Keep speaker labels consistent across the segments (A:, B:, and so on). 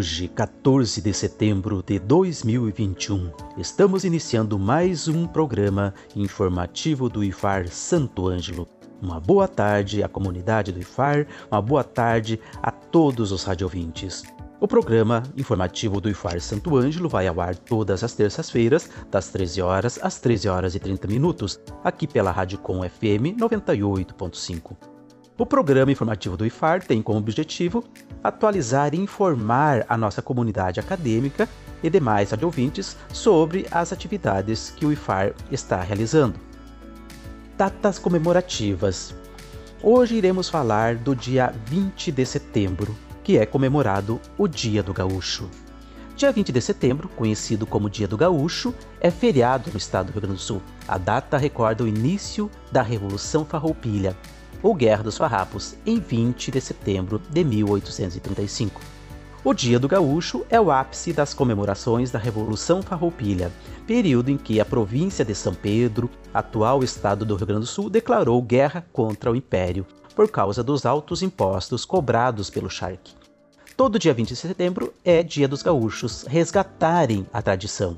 A: Hoje, 14 de setembro de 2021, estamos iniciando mais um programa informativo do IFAR Santo Ângelo. Uma boa tarde à comunidade do IFAR, uma boa tarde a todos os radiovintes. O programa informativo do IFAR Santo Ângelo vai ao ar todas as terças-feiras, das 13 horas às 13 horas e 30 minutos, aqui pela Rádio Com FM 98.5. O programa informativo do IFAR tem como objetivo atualizar e informar a nossa comunidade acadêmica e demais ouvintes sobre as atividades que o IFAR está realizando. Datas comemorativas. Hoje iremos falar do dia 20 de setembro, que é comemorado o Dia do Gaúcho. Dia 20 de setembro, conhecido como Dia do Gaúcho, é feriado no estado do Rio Grande do Sul. A data recorda o início da Revolução Farroupilha, ou Guerra dos Farrapos, em 20 de setembro de 1835. O Dia do Gaúcho é o ápice das comemorações da Revolução Farroupilha, período em que a província de São Pedro, atual estado do Rio Grande do Sul, declarou guerra contra o Império por causa dos altos impostos cobrados pelo charque. Todo dia 20 de setembro é Dia dos Gaúchos resgatarem a tradição.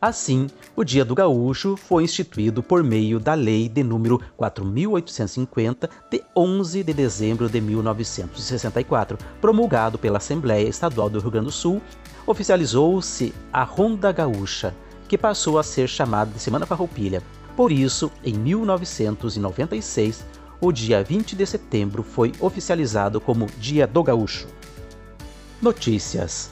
A: Assim, o Dia do Gaúcho foi instituído por meio da Lei de número 4850 de 11 de dezembro de 1964, promulgado pela Assembleia Estadual do Rio Grande do Sul, oficializou-se a Ronda Gaúcha, que passou a ser chamada de Semana Farroupilha. Por isso, em 1996, o dia 20 de setembro foi oficializado como Dia do Gaúcho. Notícias.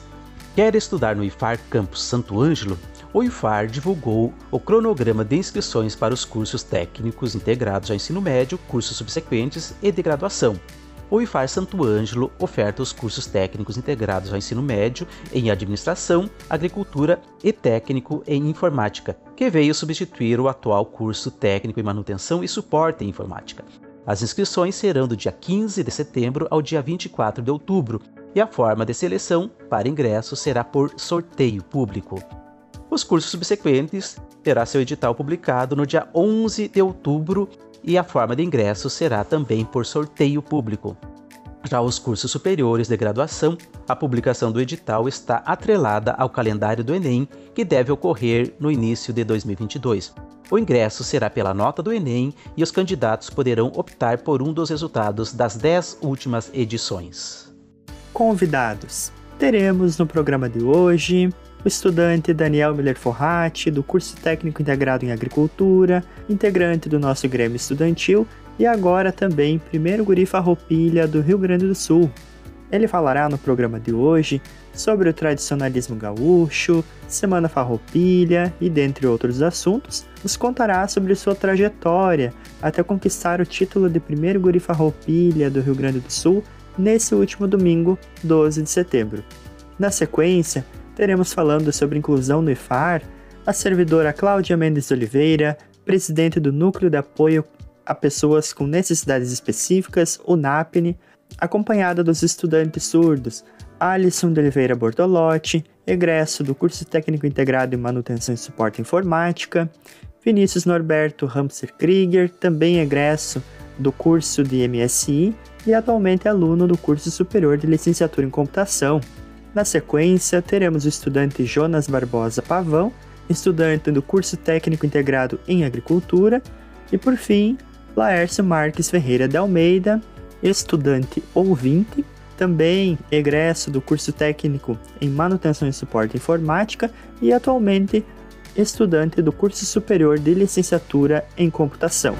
A: Quer estudar no IFAR Campus Santo Ângelo? O IFAR divulgou o cronograma de inscrições para os cursos técnicos integrados ao ensino médio, cursos subsequentes e de graduação. O IFAR Santo Ângelo oferta os cursos técnicos integrados ao ensino médio em administração, agricultura e técnico em informática, que veio substituir o atual curso técnico em manutenção e suporte em informática. As inscrições serão do dia 15 de setembro ao dia 24 de outubro, e a forma de seleção para ingresso será por sorteio público. Os cursos subsequentes terá seu edital publicado no dia 11 de outubro e a forma de ingresso será também por sorteio público. Já os cursos superiores de graduação, a publicação do edital está atrelada ao calendário do Enem, que deve ocorrer no início de 2022. O ingresso será pela nota do Enem e os candidatos poderão optar por um dos resultados das 10 últimas edições.
B: Convidados: teremos no programa de hoje o estudante Daniel Miller Forratti, do curso técnico integrado em agricultura, integrante do nosso Grêmio Estudantil e agora também primeiro guri farroupilha do Rio Grande do Sul. Ele falará no programa de hoje sobre o tradicionalismo gaúcho, Semana Farroupilha e dentre outros assuntos, nos contará sobre sua trajetória até conquistar o título de primeiro guri farroupilha do Rio Grande do Sul nesse último domingo, 12 de setembro. Na sequência, teremos falando sobre inclusão no IFAR a servidora Cláudia Mendes Oliveira, presidente do Núcleo de Apoio a Pessoas com Necessidades Específicas, o NAPNE, acompanhada dos estudantes surdos Alisson de Oliveira Bortolotti, egresso do curso técnico integrado em manutenção e suporte informática, Vinícius Norberto Ramser Krieger, também egresso do curso de MSI e atualmente aluno do curso superior de licenciatura em computação, na sequência, teremos o estudante Jonas Barbosa Pavão, estudante do curso técnico integrado em agricultura, e por fim, Laércio Marques Ferreira de Almeida, estudante ouvinte, também egresso do curso técnico em manutenção e suporte informática e atualmente estudante do curso superior de licenciatura em computação.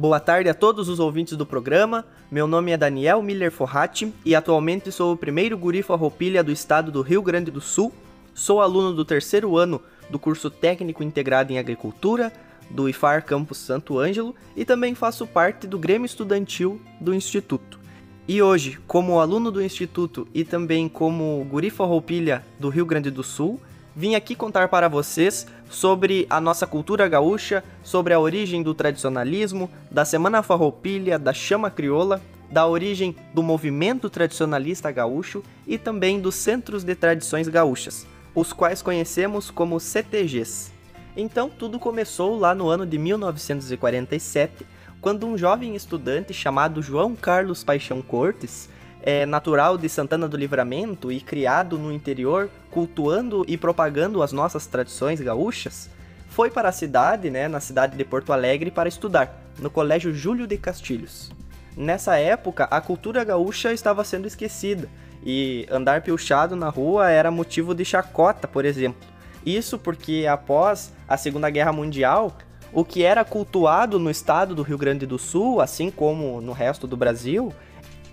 C: Boa tarde a todos os ouvintes do programa. Meu nome é Daniel Miller Forratti e atualmente sou o primeiro guri farroupilha do estado do Rio Grande do Sul. sou aluno do terceiro ano do curso Técnico Integrado em Agricultura do IFAR Campus Santo Ângelo e também faço parte do Grêmio Estudantil do Instituto. E hoje, como aluno do Instituto e também como guri farroupilha do Rio Grande do Sul, vim aqui contar para vocês sobre a nossa cultura gaúcha, sobre a origem do tradicionalismo, da Semana Farroupilha, da Chama Crioula, da origem do movimento tradicionalista gaúcho e também dos centros de tradições gaúchas, os quais conhecemos como CTGs. Então, tudo começou lá no ano de 1947, quando um jovem estudante chamado João Carlos Paixão Cortes, é natural de Santana do Livramento e criado no interior, cultuando e propagando as nossas tradições gaúchas, foi para a cidade, né, na cidade de Porto Alegre, para estudar, no Colégio Júlio de Castilhos. Nessa época, a cultura gaúcha estava sendo esquecida, e andar piochado na rua era motivo de chacota, por exemplo. Isso porque após a Segunda Guerra Mundial, o que era cultuado no estado do Rio Grande do Sul, assim como no resto do Brasil,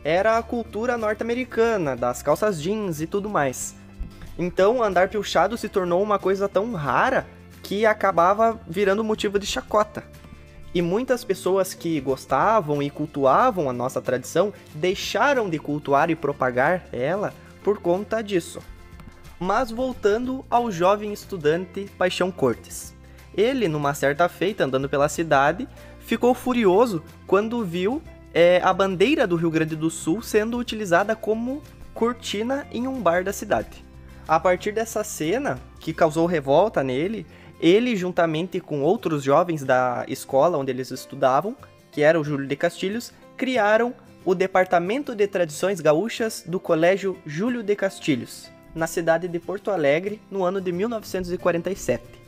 C: era a cultura norte-americana, das calças jeans e tudo mais. Então, andar piochado se tornou uma coisa tão rara que acabava virando motivo de chacota. E muitas pessoas que gostavam e cultuavam a nossa tradição deixaram de cultuar e propagar ela por conta disso. Mas voltando ao jovem estudante Paixão Cortes. Ele, numa certa feita, andando pela cidade, ficou furioso quando viu é, a bandeira do Rio Grande do Sul sendo utilizada como cortina em um bar da cidade. A partir dessa cena, que causou revolta nele, ele, juntamente com outros jovens da escola onde eles estudavam, que era o Júlio de Castilhos, criaram o Departamento de Tradições Gaúchas do Colégio Júlio de Castilhos, na cidade de Porto Alegre, no ano de 1947.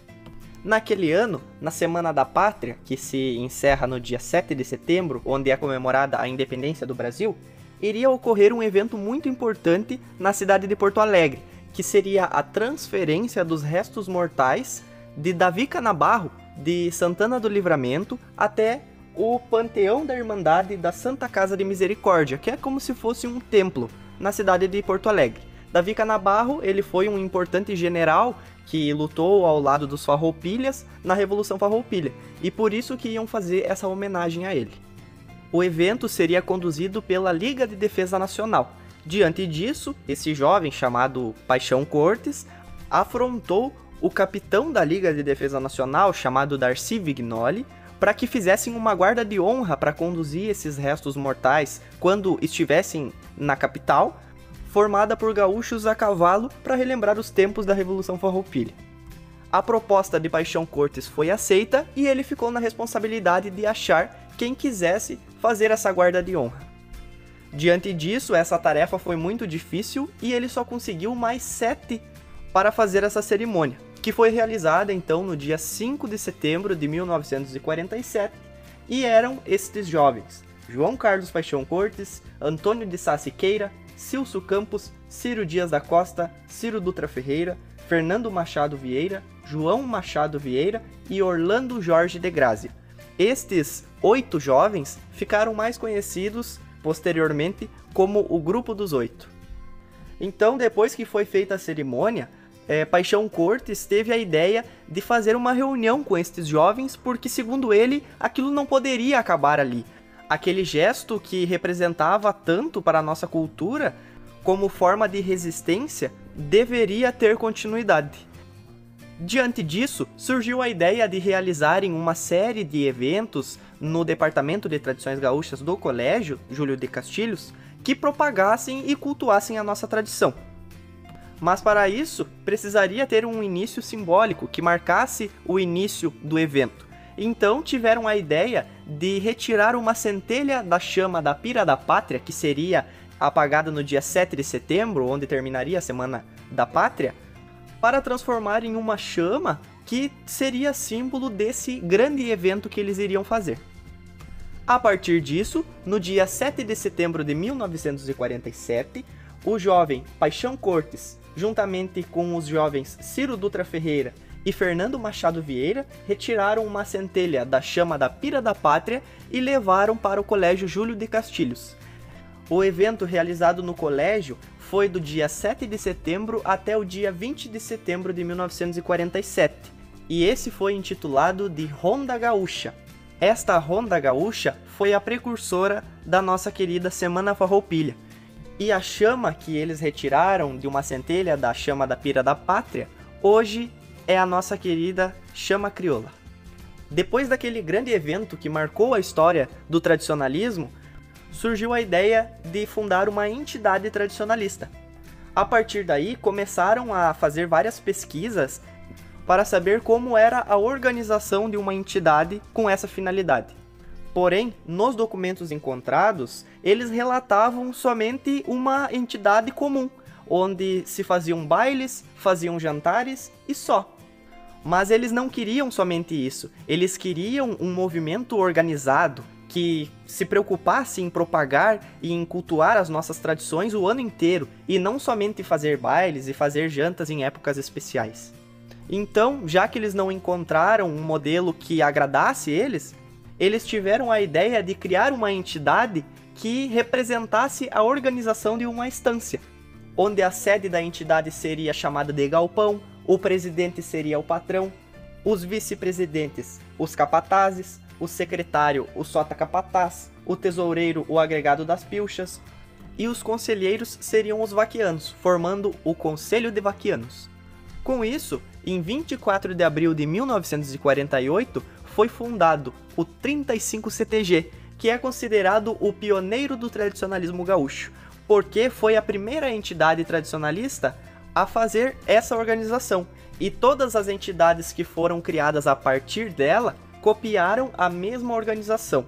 C: Naquele ano, na Semana da Pátria, que se encerra no dia 7 de setembro, onde é comemorada a independência do Brasil, iria ocorrer um evento muito importante na cidade de Porto Alegre, que seria a transferência dos restos mortais de Davi Canabarro, de Santana do Livramento, até o Panteão da Irmandade da Santa Casa de Misericórdia, que é como se fosse um templo na cidade de Porto Alegre. Davi Canabarro, ele foi um importante general que lutou ao lado dos Farroupilhas na Revolução Farroupilha, e por isso que iam fazer essa homenagem a ele. O evento seria conduzido pela Liga de Defesa Nacional. Diante disso, esse jovem chamado Paixão Cortes afrontou o capitão da Liga de Defesa Nacional, chamado Darcy Vignoli, para que fizessem uma guarda de honra para conduzir esses restos mortais quando estivessem na capital formada por gaúchos a cavalo para relembrar os tempos da Revolução Farroupilha. A proposta de Paixão Cortes foi aceita e ele ficou na responsabilidade de achar quem quisesse fazer essa guarda de honra. Diante disso, essa tarefa foi muito difícil e ele só conseguiu mais sete para fazer essa cerimônia, que foi realizada então no dia 5 de setembro de 1947 e eram estes jovens: João Carlos Paixão Cortes, Antônio de Sá Siqueira, Cilso Campos, Ciro Dias da Costa, Ciro Dutra Ferreira, Fernando Machado Vieira, João Machado Vieira e Orlando Jorge de Grazi. Estes oito jovens ficaram mais conhecidos posteriormente como o Grupo dos Oito. Então, depois que foi feita a cerimônia, é, Paixão Cortes teve a ideia de fazer uma reunião com estes jovens, porque, segundo ele, aquilo não poderia acabar ali aquele gesto que representava tanto para a nossa cultura como forma de resistência deveria ter continuidade. Diante disso, surgiu a ideia de realizarem uma série de eventos no Departamento de Tradições Gaúchas do Colégio Júlio de Castilhos que propagassem e cultuassem a nossa tradição. Mas para isso, precisaria ter um início simbólico que marcasse o início do evento. Então tiveram a ideia de retirar uma centelha da chama da Pira da Pátria, que seria apagada no dia 7 de setembro, onde terminaria a Semana da Pátria, para transformar em uma chama que seria símbolo desse grande evento que eles iriam fazer. A partir disso, no dia 7 de setembro de 1947, o jovem Paixão Cortes, juntamente com os jovens Ciro Dutra Ferreira e Fernando Machado Vieira retiraram uma centelha da chama da Pira da Pátria e levaram para o Colégio Júlio de Castilhos. O evento realizado no colégio foi do dia 7 de setembro até o dia 20 de setembro de 1947, e esse foi intitulado de Ronda Gaúcha. Esta Ronda Gaúcha foi a precursora da nossa querida Semana Farroupilha. E a chama que eles retiraram de uma centelha da chama da pira da pátria, hoje é a nossa querida chama crioula. Depois daquele grande evento que marcou a história do tradicionalismo, surgiu a ideia de fundar uma entidade tradicionalista. A partir daí, começaram a fazer várias pesquisas para saber como era a organização de uma entidade com essa finalidade. Porém, nos documentos encontrados, eles relatavam somente uma entidade comum, onde se faziam bailes, faziam jantares e só. Mas eles não queriam somente isso, eles queriam um movimento organizado, que se preocupasse em propagar e em cultuar as nossas tradições o ano inteiro e não somente fazer bailes e fazer jantas em épocas especiais. Então, já que eles não encontraram um modelo que agradasse eles, eles tiveram a ideia de criar uma entidade que representasse a organização de uma estância, onde a sede da entidade seria chamada de galpão, o presidente seria o patrão, os vice-presidentes, os capatazes, o secretário, o sota capataz, o tesoureiro, o agregado das pilchas, e os conselheiros seriam os vaquianos, formando o Conselho de Vaquianos. Com isso, em 24 de abril de 1948, foi fundado o 35 CTG, que é considerado o pioneiro do tradicionalismo gaúcho, porque foi a primeira entidade tradicionalista a fazer essa organização, e todas as entidades que foram criadas a partir dela copiaram a mesma organização.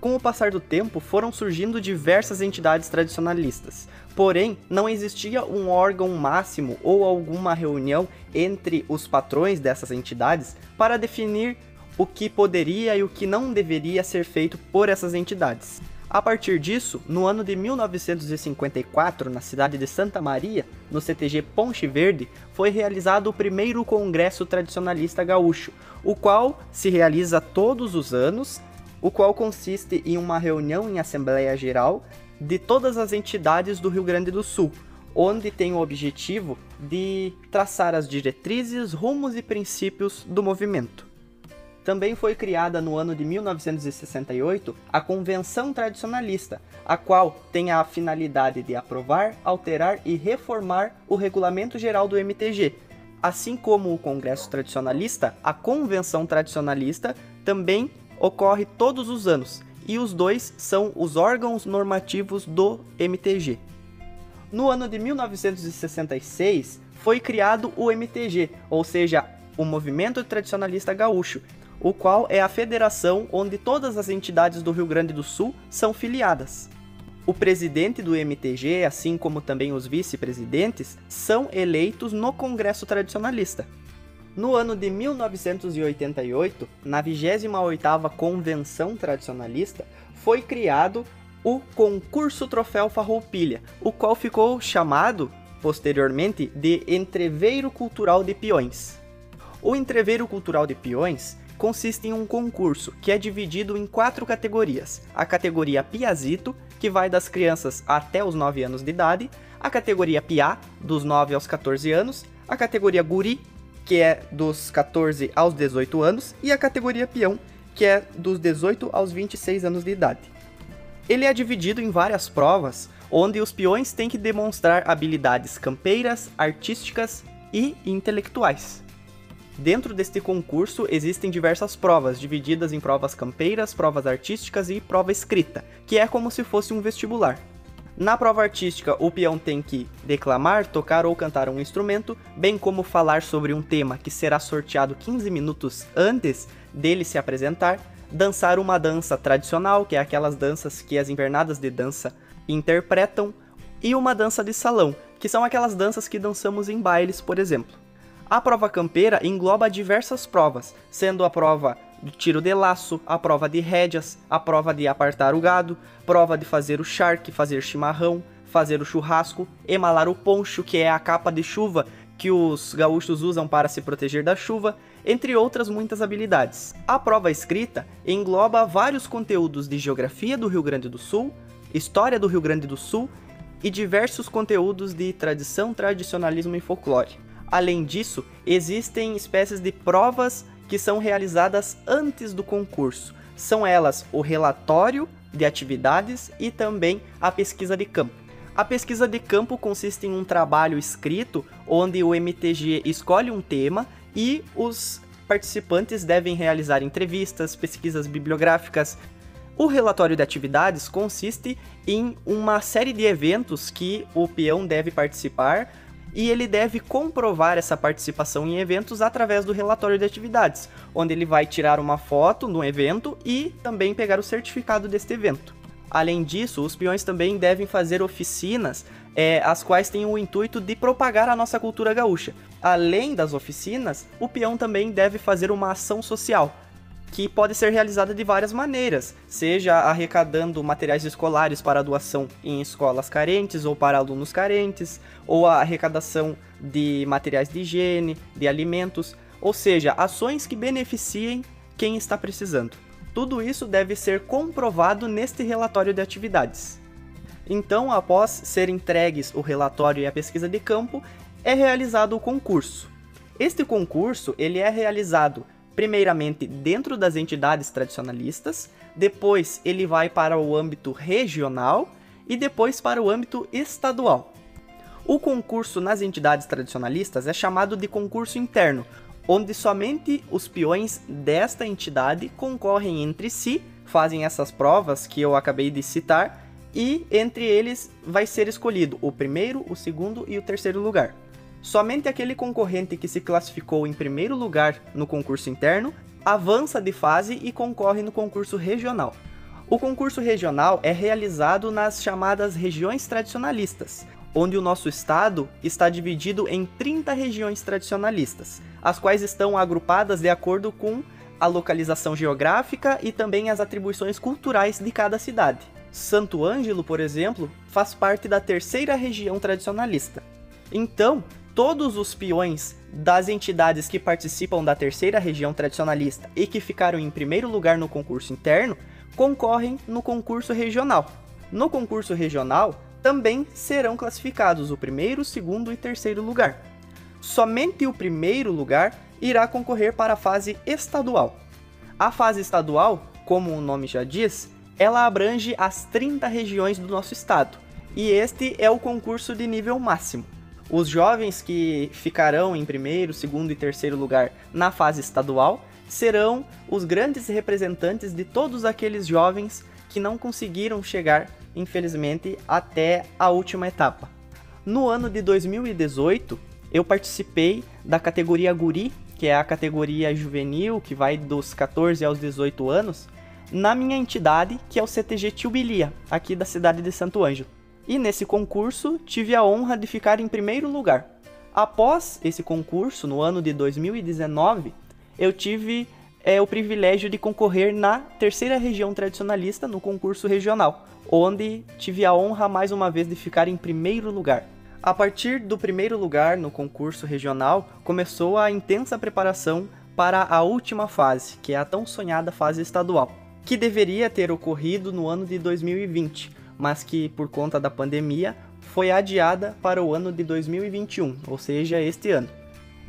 C: Com o passar do tempo, foram surgindo diversas entidades tradicionalistas, porém não existia um órgão máximo ou alguma reunião entre os patrões dessas entidades para definir o que poderia e o que não deveria ser feito por essas entidades. A partir disso, no ano de 1954, na cidade de Santa Maria, no CTG Ponte Verde, foi realizado o primeiro Congresso Tradicionalista Gaúcho, o qual se realiza todos os anos, o qual consiste em uma reunião em Assembleia Geral de todas as entidades do Rio Grande do Sul, onde tem o objetivo de traçar as diretrizes, rumos e princípios do movimento. Também foi criada no ano de 1968 a Convenção Tradicionalista, a qual tem a finalidade de aprovar, alterar e reformar o Regulamento Geral do MTG. Assim como o Congresso Tradicionalista, a Convenção Tradicionalista também ocorre todos os anos, e os dois são os órgãos normativos do MTG. No ano de 1966 foi criado o MTG, ou seja, o Movimento Tradicionalista Gaúcho, o qual é a federação onde todas as entidades do Rio Grande do Sul são filiadas. O presidente do MTG, assim como também os vice-presidentes, são eleitos no Congresso Tradicionalista. No ano de 1988, na 28ª Convenção Tradicionalista, foi criado o Concurso Troféu Farroupilha, o qual ficou chamado, posteriormente, de Entreveiro Cultural de Peões. O Entreveiro Cultural de Peões consiste em um concurso que é dividido em quatro categorias: a categoria Piazito, que vai das crianças até os 9 anos de idade, a categoria Piá, dos 9 aos 14 anos, a categoria Guri, que é dos 14 aos 18 anos, e a categoria Peão, que é dos 18 aos 26 anos de idade. Ele é dividido em várias provas, onde os peões têm que demonstrar habilidades campeiras, artísticas e intelectuais. Dentro deste concurso existem diversas provas, divididas em provas campeiras, provas artísticas e prova escrita, que é como se fosse um vestibular. Na prova artística, o peão tem que declamar, tocar ou cantar um instrumento, bem como falar sobre um tema que será sorteado 15 minutos antes dele se apresentar, dançar uma dança tradicional, que é aquelas danças que as invernadas de dança interpretam, e uma dança de salão, que são aquelas danças que dançamos em bailes, por exemplo. A prova campeira engloba diversas provas, sendo a prova do tiro de laço, a prova de rédeas, a prova de apartar o gado, prova de fazer o charque, fazer chimarrão, fazer o churrasco, emalar o poncho, que é a capa de chuva que os gaúchos usam para se proteger da chuva, entre outras muitas habilidades. A prova escrita engloba vários conteúdos de geografia do Rio Grande do Sul, história do Rio Grande do Sul e diversos conteúdos de tradição, tradicionalismo e folclore. Além disso, existem espécies de provas que são realizadas antes do concurso. São elas o relatório de atividades e também a pesquisa de campo. A pesquisa de campo consiste em um trabalho escrito onde o MTG escolhe um tema e os participantes devem realizar entrevistas, pesquisas bibliográficas. O relatório de atividades consiste em uma série de eventos que o peão deve participar e ele deve comprovar essa participação em eventos através do relatório de atividades, onde ele vai tirar uma foto no evento e também pegar o certificado deste evento. Além disso, os peões também devem fazer oficinas, é, as quais têm o intuito de propagar a nossa cultura gaúcha. Além das oficinas, o peão também deve fazer uma ação social, que pode ser realizada de várias maneiras, seja arrecadando materiais escolares para doação em escolas carentes ou para alunos carentes, ou a arrecadação de materiais de higiene, de alimentos, ou seja, ações que beneficiem quem está precisando. Tudo isso deve ser comprovado neste relatório de atividades. Então, após ser entregues o relatório e a pesquisa de campo, é realizado o concurso. Este concurso ele é realizado primeiramente dentro das entidades tradicionalistas, depois ele vai para o âmbito regional e depois para o âmbito estadual. O concurso nas entidades tradicionalistas é chamado de concurso interno, onde somente os peões desta entidade concorrem entre si, fazem essas provas que eu acabei de citar, e entre eles vai ser escolhido o primeiro, o segundo e o terceiro lugar. Somente aquele concorrente que se classificou em primeiro lugar no concurso interno avança de fase e concorre no concurso regional. O concurso regional é realizado nas chamadas regiões tradicionalistas, onde o nosso estado está dividido em 30 regiões tradicionalistas, as quais estão agrupadas de acordo com a localização geográfica e também as atribuições culturais de cada cidade. Santo Ângelo, por exemplo, faz parte da terceira região tradicionalista. Então, todos os peões das entidades que participam da terceira região tradicionalista e que ficaram em primeiro lugar no concurso interno concorrem no concurso regional. No concurso regional também serão classificados o primeiro, segundo e terceiro lugar. Somente o primeiro lugar irá concorrer para a fase estadual. A fase estadual, como o nome já diz, ela abrange as 30 regiões do nosso estado, e este é o concurso de nível máximo. Os jovens que ficarão em primeiro, segundo e terceiro lugar na fase estadual serão os grandes representantes de todos aqueles jovens que não conseguiram chegar, infelizmente, até a última etapa. No ano de 2018, eu participei da categoria Guri, que é a categoria juvenil, que vai dos 14 aos 18 anos, na minha entidade, que é o CTG Tilbilia, aqui da cidade de Santo Ângelo e nesse concurso tive a honra de ficar em primeiro lugar. Após esse concurso, no ano de 2019, eu tive é, o privilégio de concorrer na terceira região tradicionalista no concurso regional, onde tive a honra mais uma vez de ficar em primeiro lugar. A partir do primeiro lugar no concurso regional, começou a intensa preparação para a última fase, que é a tão sonhada fase estadual, que deveria ter ocorrido no ano de 2020, mas que por conta da pandemia foi adiada para o ano de 2021, ou seja, este ano.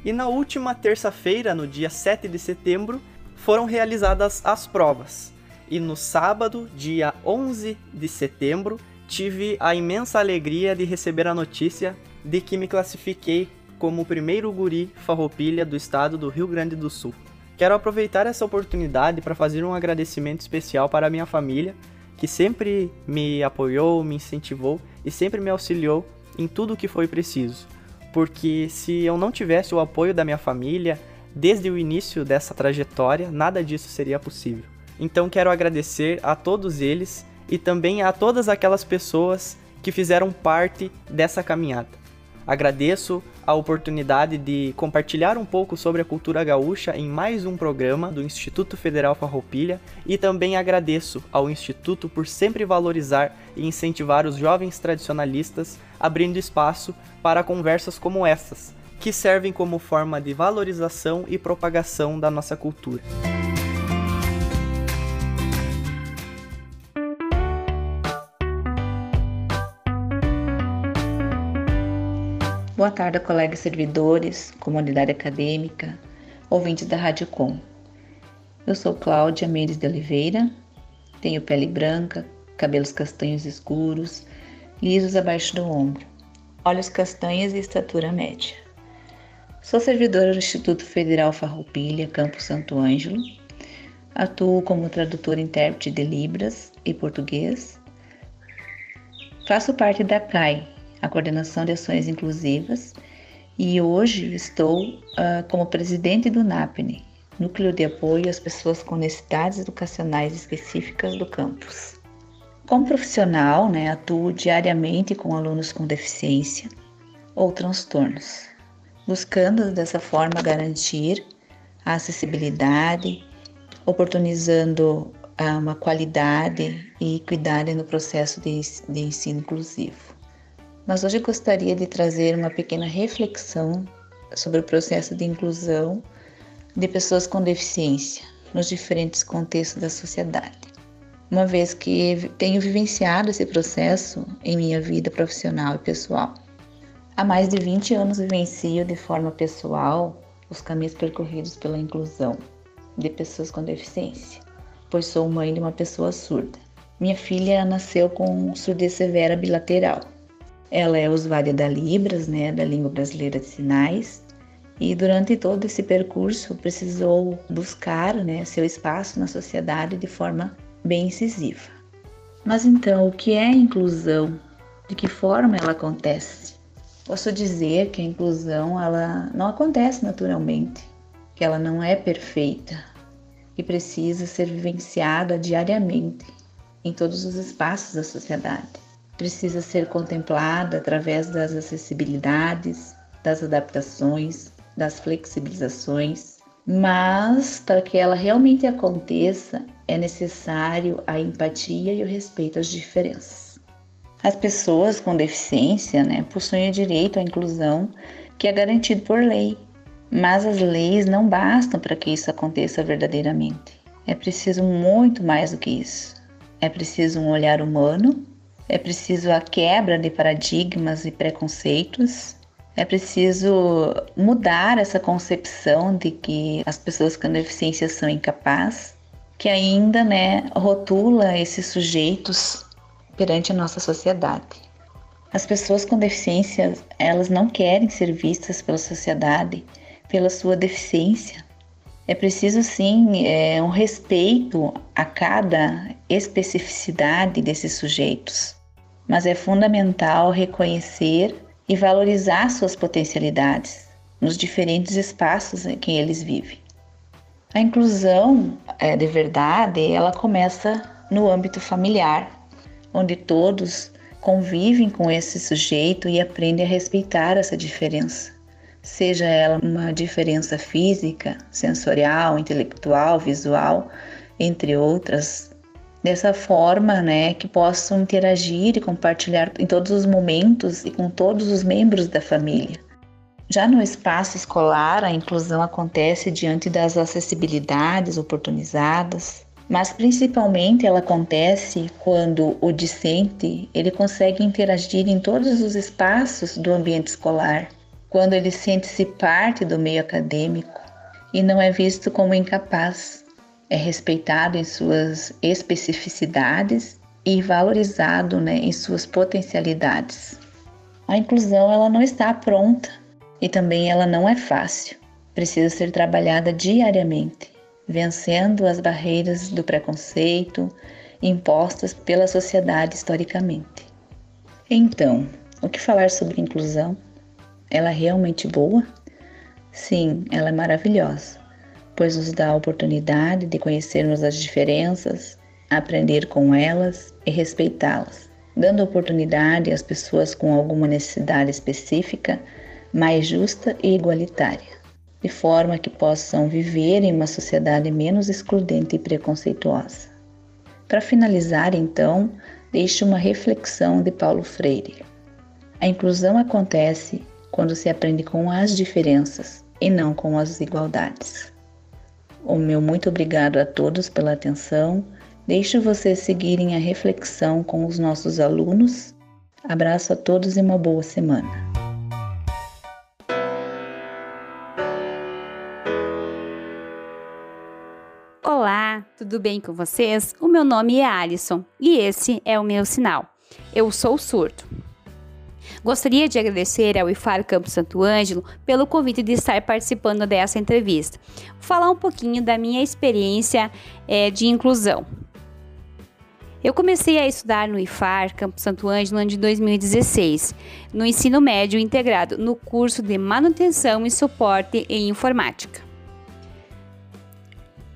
C: E na última terça-feira, no dia 7 de setembro, foram realizadas as provas. E no sábado, dia 11 de setembro, tive a imensa alegria de receber a notícia de que me classifiquei como o primeiro guri farroupilha do estado do Rio Grande do Sul. Quero aproveitar essa oportunidade para fazer um agradecimento especial para minha família, que sempre me apoiou, me incentivou e sempre me auxiliou em tudo o que foi preciso. Porque se eu não tivesse o apoio da minha família desde o início dessa trajetória, nada disso seria possível. Então quero agradecer a todos eles e também a todas aquelas pessoas que fizeram parte dessa caminhada. Agradeço a oportunidade de compartilhar um pouco sobre a cultura gaúcha em mais um programa do Instituto Federal Farroupilha e também agradeço ao Instituto por sempre valorizar e incentivar os jovens tradicionalistas, abrindo espaço para conversas como essas, que servem como forma de valorização e propagação da nossa cultura.
D: Boa tarde, colegas servidores, comunidade acadêmica, ouvintes da Rádio Com. Eu sou Cláudia Mendes de Oliveira, tenho pele branca, cabelos castanhos escuros, lisos abaixo do ombro, olhos castanhos e estatura média. Sou servidora do Instituto Federal Farroupilha, Campo Santo Ângelo. Atuo como tradutora e intérprete de Libras e Português. Faço parte da CAI, a Coordenação de Ações Inclusivas, e hoje estou uh, como presidente do NAPNE, Núcleo de Apoio às Pessoas com Necessidades Educacionais Específicas do campus. Como profissional, né, atuo diariamente com alunos com deficiência ou transtornos, buscando dessa forma garantir a acessibilidade, oportunizando ah, uma qualidade e equidade no processo de, de ensino inclusivo. Mas hoje gostaria de trazer uma pequena reflexão sobre o processo de inclusão de pessoas com deficiência nos diferentes contextos da sociedade. Uma vez que tenho vivenciado esse processo em minha vida profissional e pessoal. Há mais de 20 anos vivencio de forma pessoal os caminhos percorridos pela inclusão de pessoas com deficiência, pois sou mãe de uma pessoa surda. Minha filha nasceu com surdez severa bilateral. Ela é usuária da Libras, né, da língua brasileira de sinais, e durante todo esse percurso precisou buscar né, seu espaço na sociedade de forma bem incisiva. Mas então, o que é inclusão? De que forma ela acontece? Posso dizer que a inclusão ela não acontece naturalmente, que ela não é perfeita e precisa ser vivenciada diariamente em todos os espaços da sociedade. Precisa ser contemplada através das acessibilidades, das adaptações, das flexibilizações, mas para que ela realmente aconteça, é necessário a empatia e o respeito às diferenças. As pessoas com deficiência né, possuem o direito à inclusão que é garantido por lei, mas as leis não bastam para que isso aconteça verdadeiramente. É preciso muito mais do que isso. É preciso um olhar humano, é preciso a quebra de paradigmas e preconceitos, é preciso mudar essa concepção de que as pessoas com deficiência são incapazes, que ainda né, rotula esses sujeitos perante a nossa sociedade. As pessoas com deficiência, elas não querem ser vistas pela sociedade pela sua deficiência. É preciso sim é, um respeito a cada especificidade desses sujeitos, mas é fundamental reconhecer e valorizar suas potencialidades nos diferentes espaços em que eles vivem. A inclusão é, de verdade, ela começa no âmbito familiar, onde todos convivem com esse sujeito e aprendem a respeitar essa diferença, seja ela uma diferença física, sensorial, intelectual, visual, entre outras, dessa forma, né, que possam interagir e compartilhar em todos os momentos e com todos os membros da família. Já no espaço escolar, a inclusão acontece diante das acessibilidades oportunizadas, mas principalmente ela acontece quando o discente ele consegue interagir em todos os espaços do ambiente escolar, quando ele sente-se parte do meio acadêmico e não é visto como incapaz, é respeitado em suas especificidades e valorizado né, em suas potencialidades. A inclusão ela não está pronta e também ela não é fácil. Precisa ser trabalhada diariamente, vencendo as barreiras do preconceito impostas pela sociedade historicamente. Então, o que falar sobre inclusão? Ela é realmente boa? Sim, ela é maravilhosa, pois nos dá a oportunidade de conhecermos as diferenças, aprender com elas e respeitá-las, dando oportunidade às pessoas com alguma necessidade específica mais justa e igualitária, de forma que possam viver em uma sociedade menos excludente e preconceituosa. Para finalizar, então, deixo uma reflexão de Paulo Freire. A inclusão acontece quando se aprende com as diferenças e não com as igualdades. O meu muito obrigado a todos pela atenção. Deixo vocês seguirem a reflexão com os nossos alunos. Abraço a todos e uma boa semana.
E: Olá, tudo bem com vocês? O meu nome é Alison e esse é o meu sinal. Eu sou surdo. Gostaria de agradecer ao IFAR Campo Santo Ângelo pelo convite de estar participando dessa entrevista. Vou falar um pouquinho da minha experiência é, de inclusão. Eu comecei a estudar no IFAR Campo Santo Ângelo no ano de 2016, no ensino médio integrado, no curso de manutenção e suporte em informática.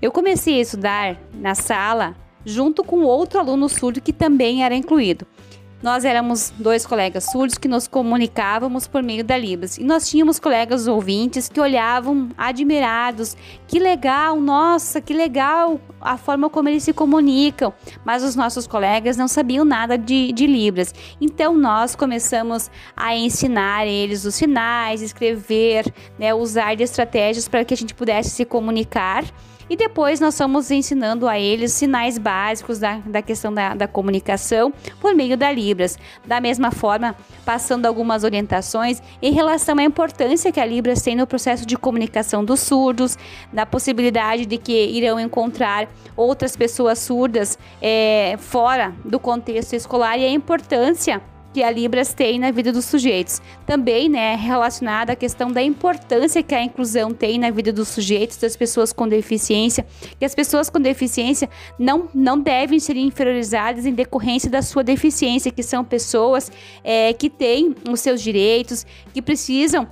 E: Eu comecei a estudar na sala junto com outro aluno surdo que também era incluído. Nós éramos dois colegas surdos que nos comunicávamos por meio da Libras. E nós tínhamos colegas ouvintes que olhavam admirados. Que legal, nossa, que legal a forma como eles se comunicam. Mas os nossos colegas não sabiam nada de, de Libras. Então nós começamos a ensinar eles os sinais, escrever, né, usar de estratégias para que a gente pudesse se comunicar e depois nós estamos ensinando a eles sinais básicos da, da questão da, da comunicação por meio da Libras. Da mesma forma, passando algumas orientações em relação à importância que a Libras tem no processo de comunicação dos surdos, da possibilidade de que irão encontrar outras pessoas surdas é, fora do contexto escolar e a importância que a Libras tem na vida dos sujeitos. Também, né, relacionada à questão da importância que a inclusão tem na vida dos sujeitos, das pessoas com deficiência, que as pessoas com deficiência não, não devem ser inferiorizadas em decorrência da sua deficiência, que são pessoas é, que têm os seus direitos, que precisam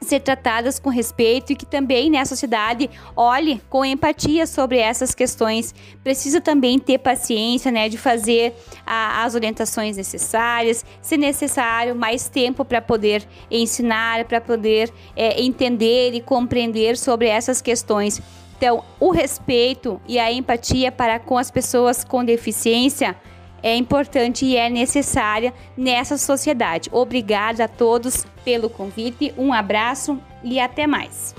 E: ser tratadas com respeito e que também né, a sociedade olhe com empatia sobre essas questões. Precisa também ter paciência né, de fazer a, as orientações necessárias, se necessário, mais tempo para poder ensinar, para poder é, entender e compreender sobre essas questões. Então, o respeito e a empatia para com as pessoas com deficiência é importante e é necessária nessa sociedade. Obrigada a todos pelo convite, um abraço e até mais.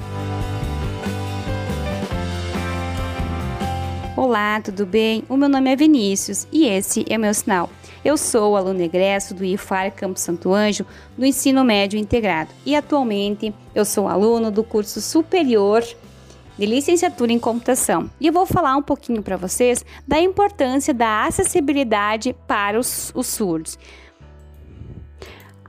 E: Olá, tudo bem? O meu nome é Vinícius e esse é meu sinal. Eu sou aluno egresso do IFAR Campo Santo Anjo do ensino médio integrado e atualmente eu sou aluno do curso superior de licenciatura em computação. E eu vou falar um pouquinho para vocês da importância da acessibilidade para os, os surdos.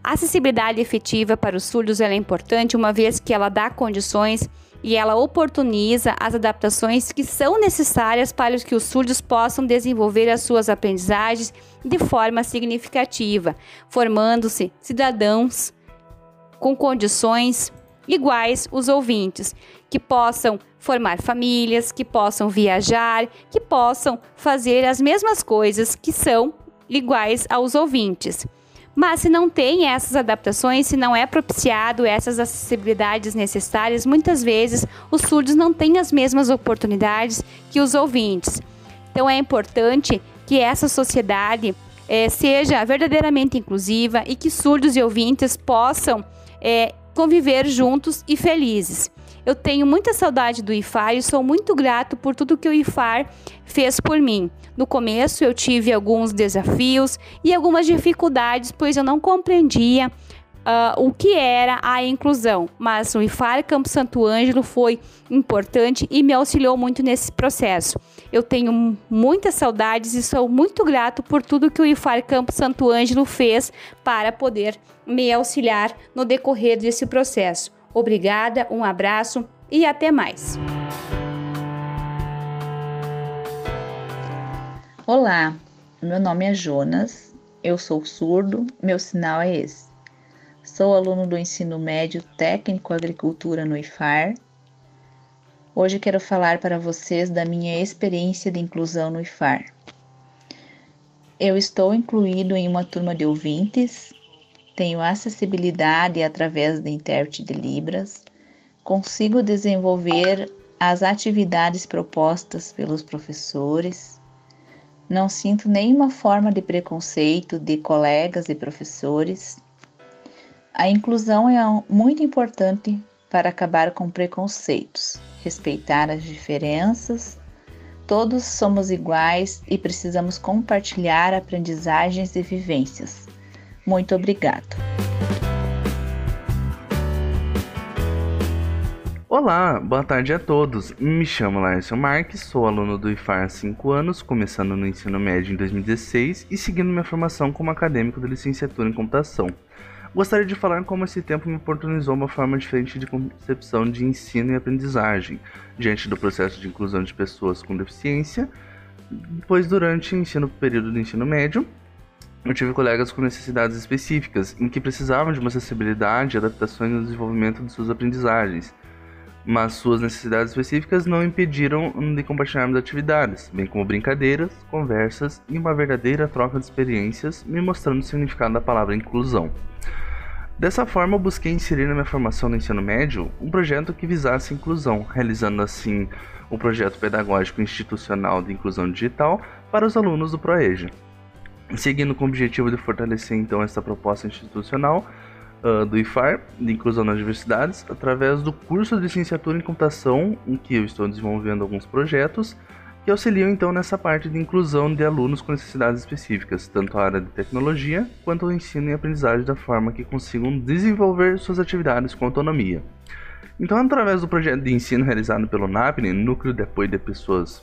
E: A acessibilidade efetiva para os surdos é importante uma vez que ela dá condições e ela oportuniza as adaptações que são necessárias para que os surdos possam desenvolver as suas aprendizagens de forma significativa, formando-se cidadãos com condições iguais os ouvintes, que possam formar famílias, que possam viajar, que possam fazer as mesmas coisas que são iguais aos ouvintes. Mas se não tem essas adaptações, se não é propiciado essas acessibilidades necessárias, muitas vezes os surdos não têm as mesmas oportunidades que os ouvintes. Então é importante que essa sociedade é, seja verdadeiramente inclusiva e que surdos e ouvintes possam é, conviver juntos e felizes. Eu tenho muita saudade do IFAR e sou muito grato por tudo que o IFAR fez por mim. No começo eu tive alguns desafios e algumas dificuldades, pois eu não compreendia uh, o que era a inclusão, mas o IFAR Campo Santo Ângelo foi importante e me auxiliou muito nesse processo. Eu tenho muitas saudades e sou muito grato por tudo que o IFAR Campo Santo Ângelo fez para poder me auxiliar no decorrer desse processo. Obrigada, um abraço e até mais.
D: Olá, meu nome é Jonas, eu sou surdo, meu sinal é esse. Sou aluno do ensino médio técnico agricultura no IFAR. Hoje quero falar para vocês da minha experiência de inclusão no IFAR. Eu estou incluído em uma turma de ouvintes tenho acessibilidade através da intérprete de Libras, consigo desenvolver as atividades propostas pelos professores, não sinto nenhuma forma de preconceito de colegas e professores. A inclusão é muito importante para acabar com preconceitos, respeitar as diferenças. Todos somos iguais e precisamos compartilhar aprendizagens e vivências. Muito obrigado.
F: Olá, boa tarde a todos. Me chamo Lárcio Marques, sou aluno do IFAR há 5 anos, começando no ensino médio em 2016 e seguindo minha formação como acadêmico de licenciatura em computação. Gostaria de falar como esse tempo me oportunizou uma forma diferente de concepção de ensino e aprendizagem, diante do processo de inclusão de pessoas com deficiência, pois durante o ensino período do ensino médio, eu tive colegas com necessidades específicas, em que precisavam de uma acessibilidade e adaptações no desenvolvimento de suas aprendizagens, mas suas necessidades específicas não impediram de compartilharmos atividades, bem como brincadeiras, conversas e uma verdadeira troca de experiências, me mostrando o significado da palavra inclusão. Dessa forma, eu busquei inserir na minha formação no ensino médio um projeto que visasse inclusão, realizando assim um projeto pedagógico institucional de inclusão digital para os alunos do ProEja. Seguindo com o objetivo de fortalecer então essa proposta institucional, uh, do IFAR, de Inclusão nas Diversidades, através do curso de licenciatura em computação, em que eu estou desenvolvendo alguns projetos que auxiliam então nessa parte de inclusão de alunos com necessidades específicas, tanto a área de tecnologia quanto o ensino e aprendizagem da forma que consigam desenvolver suas atividades com autonomia. Então, através do projeto de ensino realizado pelo NAPNE, Núcleo de Apoio de Pessoas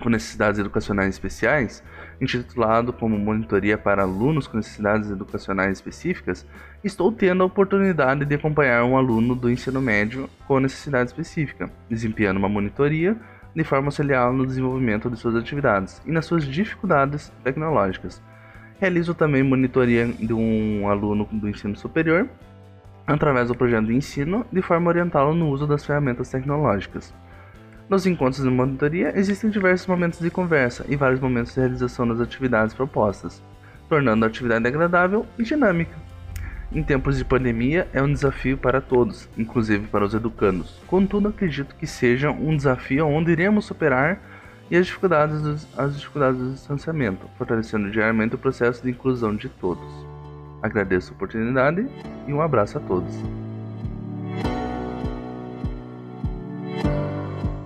F: com Necessidades Educacionais Especiais, intitulado como Monitoria para Alunos com Necessidades Educacionais Específicas, estou tendo a oportunidade de acompanhar um aluno do ensino médio com necessidade específica, desempenhando uma monitoria de forma a auxiliá-lo no desenvolvimento de suas atividades e nas suas dificuldades tecnológicas. Realizo também monitoria de um aluno do ensino superior através do projeto de ensino, de forma a orientá-lo no uso das ferramentas tecnológicas. Nos encontros de monitoria existem diversos momentos de conversa e vários momentos de realização das atividades propostas, tornando a atividade agradável e dinâmica. Em tempos de pandemia é um desafio para todos, inclusive para os educandos. Contudo, acredito que seja um desafio onde iremos superar e as dificuldades, dos, as dificuldades do distanciamento, fortalecendo diariamente o processo de inclusão de todos. Agradeço a oportunidade e um abraço a todos.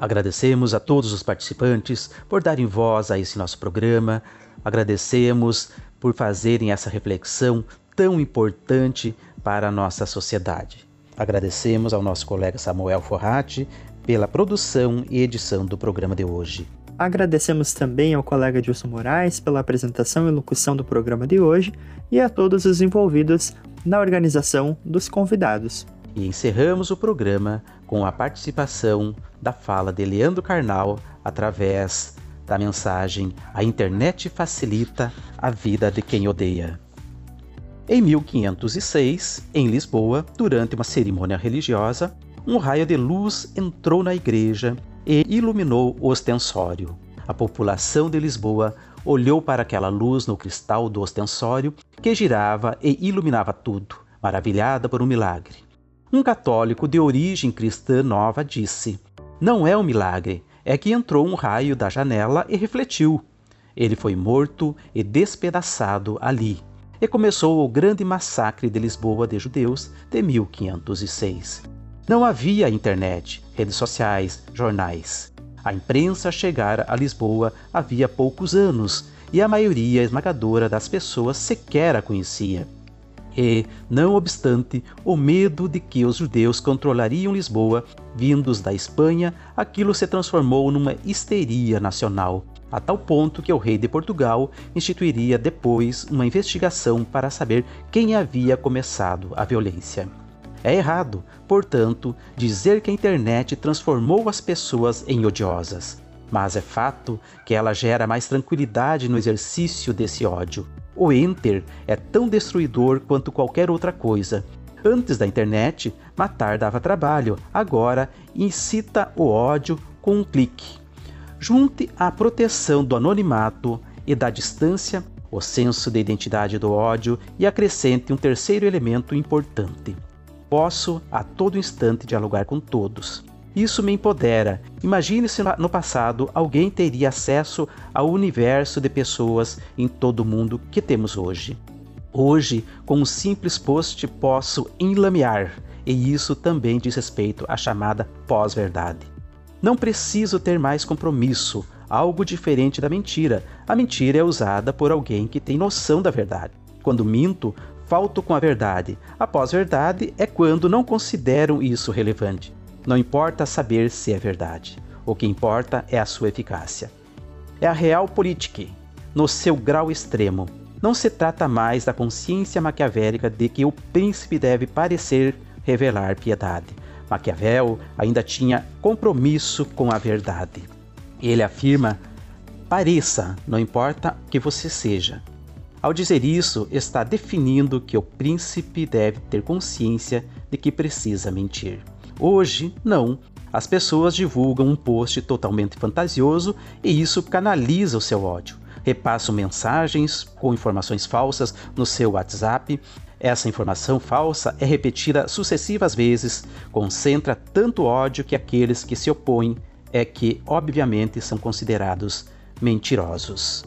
A: Agradecemos a todos os participantes por darem voz a esse nosso programa. Agradecemos por fazerem essa reflexão tão importante para a nossa sociedade. Agradecemos ao nosso colega Samuel Forratti pela produção e edição do programa de hoje.
B: Agradecemos também ao colega Dilson Moraes pela apresentação e locução do programa de hoje e a todos os envolvidos na organização dos convidados.
A: E encerramos o programa com a participação da fala de Leandro Carnal através da mensagem A internet facilita a vida de quem odeia. Em 1506, em Lisboa, durante uma cerimônia religiosa, um raio de luz entrou na igreja e iluminou o ostensório. A população de Lisboa olhou para aquela luz no cristal do ostensório que girava e iluminava tudo, maravilhada por um milagre. Um católico de origem cristã nova disse: Não é um milagre, é que entrou um raio da janela e refletiu. Ele foi morto e despedaçado ali. E começou o grande massacre de Lisboa de judeus de 1506. Não havia internet, redes sociais, jornais. A imprensa chegara a Lisboa havia poucos anos e a maioria esmagadora das pessoas sequer a conhecia. E, não obstante o medo de que os judeus controlariam Lisboa, vindos da Espanha, aquilo se transformou numa histeria nacional, a tal ponto que o rei de Portugal instituiria depois uma investigação para saber quem havia começado a violência. É errado, portanto, dizer que a internet transformou as pessoas em odiosas. Mas é fato que ela gera mais tranquilidade no exercício desse ódio, o Enter é tão destruidor quanto qualquer outra coisa. Antes da internet, matar dava trabalho, agora incita o ódio com um clique. Junte a proteção do anonimato e da distância, o senso de identidade do ódio e acrescente um terceiro elemento importante. Posso a todo instante dialogar com todos. Isso me empodera. Imagine se no passado alguém teria acesso ao universo de pessoas em todo o mundo que temos hoje. Hoje, com um simples post, posso enlamear, e isso também diz respeito à chamada pós-verdade. Não preciso ter mais compromisso, algo diferente da mentira. A mentira é usada por alguém que tem noção da verdade. Quando minto, falto com a verdade. A pós-verdade é quando não consideram isso relevante. Não importa saber se é verdade. O que importa é a sua eficácia. É a real política, no seu grau extremo. Não se trata mais da consciência maquiavélica de que o príncipe deve parecer revelar piedade. Maquiavel ainda tinha compromisso com a verdade. Ele afirma: pareça, não importa o que você seja. Ao dizer isso, está definindo que o príncipe deve ter consciência de que precisa mentir. Hoje, não. As pessoas divulgam um post totalmente fantasioso e isso canaliza o seu ódio. Repassam mensagens com informações falsas no seu WhatsApp. Essa informação falsa é repetida sucessivas vezes, concentra tanto ódio que aqueles que se opõem é que, obviamente, são considerados mentirosos.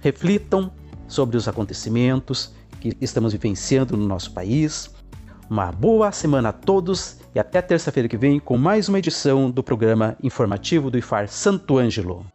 A: Reflitam sobre os acontecimentos que estamos vivenciando no nosso país. Uma boa semana a todos e até terça-feira que vem com mais uma edição do programa informativo do IFAR Santo Ângelo.